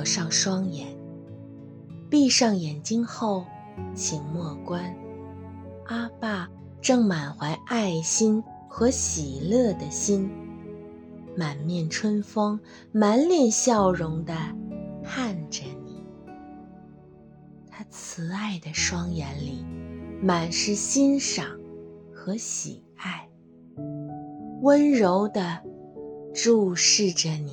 合上双眼，闭上眼睛后，请默观阿爸正满怀爱心和喜乐的心，满面春风、满脸笑容的看着你。他慈爱的双眼里满是欣赏和喜爱，温柔的注视着你。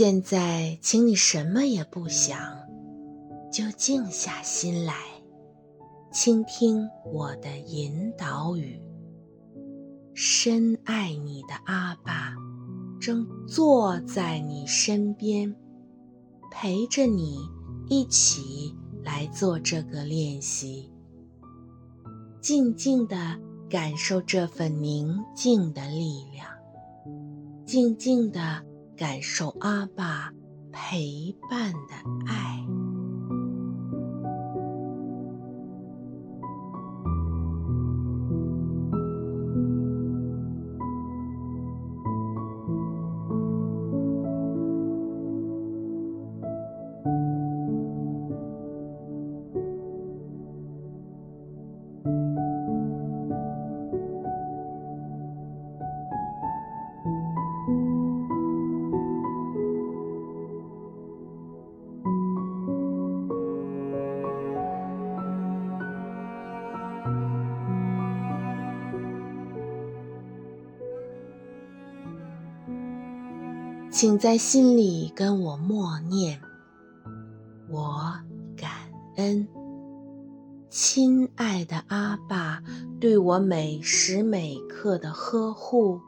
现在，请你什么也不想，就静下心来，倾听我的引导语。深爱你的阿爸，正坐在你身边，陪着你一起来做这个练习。静静地感受这份宁静的力量，静静地。感受阿爸陪伴的爱。请在心里跟我默念：我感恩，亲爱的阿爸对我每时每刻的呵护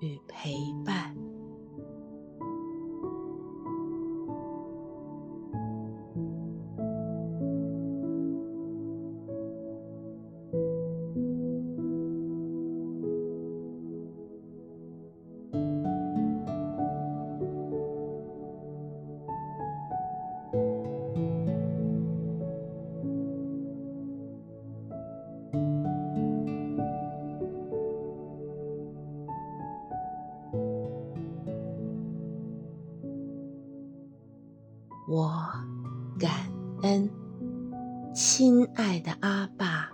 与陪伴。我感恩，亲爱的阿爸，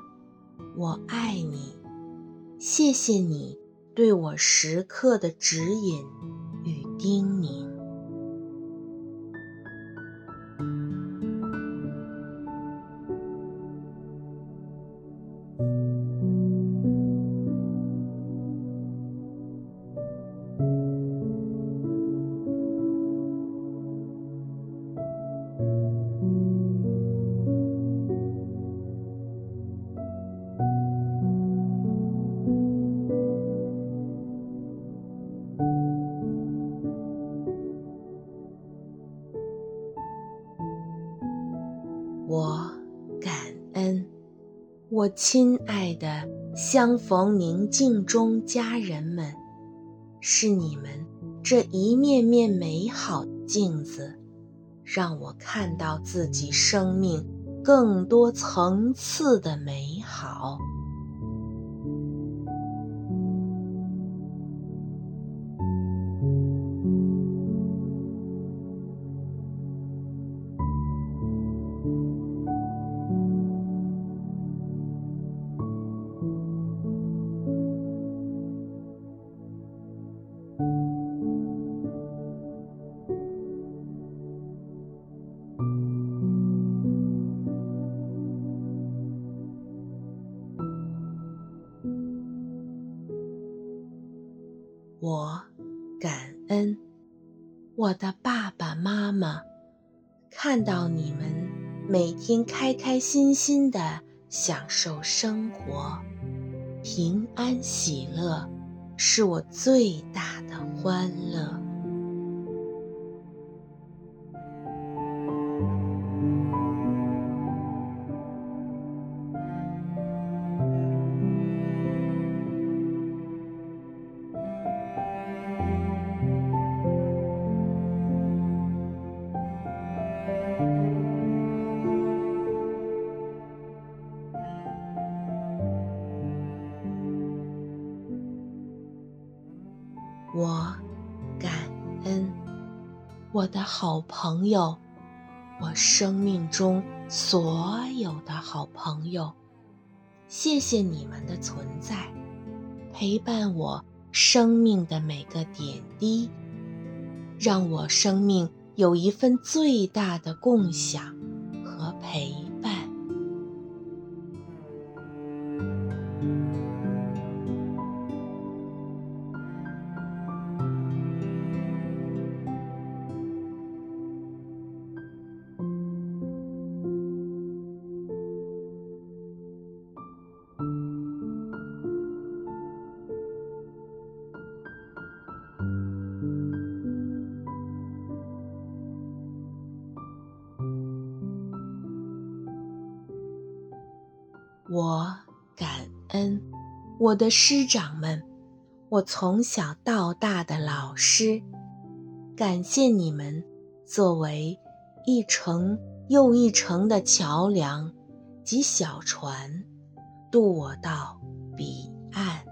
我爱你，谢谢你对我时刻的指引与叮咛。我亲爱的相逢宁静中家人们，是你们这一面面美好的镜子，让我看到自己生命更多层次的美好。我感恩我的爸爸妈妈，看到你们每天开开心心的享受生活，平安喜乐，是我最大的欢乐。我的好朋友，我生命中所有的好朋友，谢谢你们的存在，陪伴我生命的每个点滴，让我生命有一份最大的共享和陪我感恩我的师长们，我从小到大的老师，感谢你们作为一程又一程的桥梁及小船，渡我到彼岸。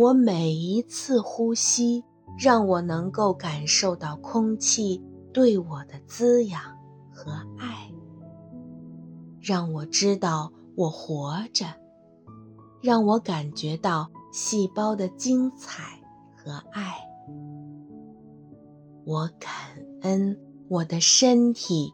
我每一次呼吸让我能够感受到空气对我的滋养和爱，让我知道我活着，让我感觉到细胞的精彩和爱。我感恩我的身体，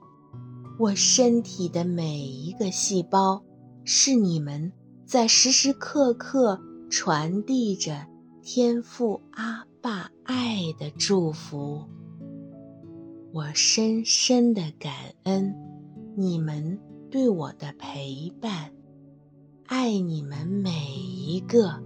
我身体的每一个细胞，是你们在时时刻刻传递着天父阿爸爱的祝福。我深深的感恩你们对我的陪伴，爱你们每一个。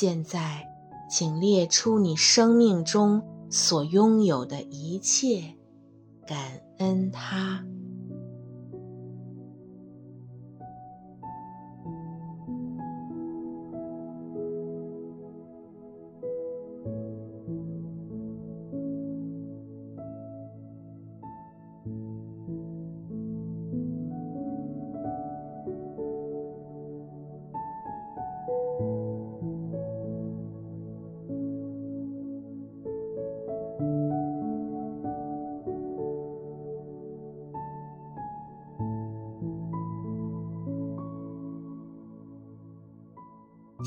现在，请列出你生命中所拥有的一切，感恩它。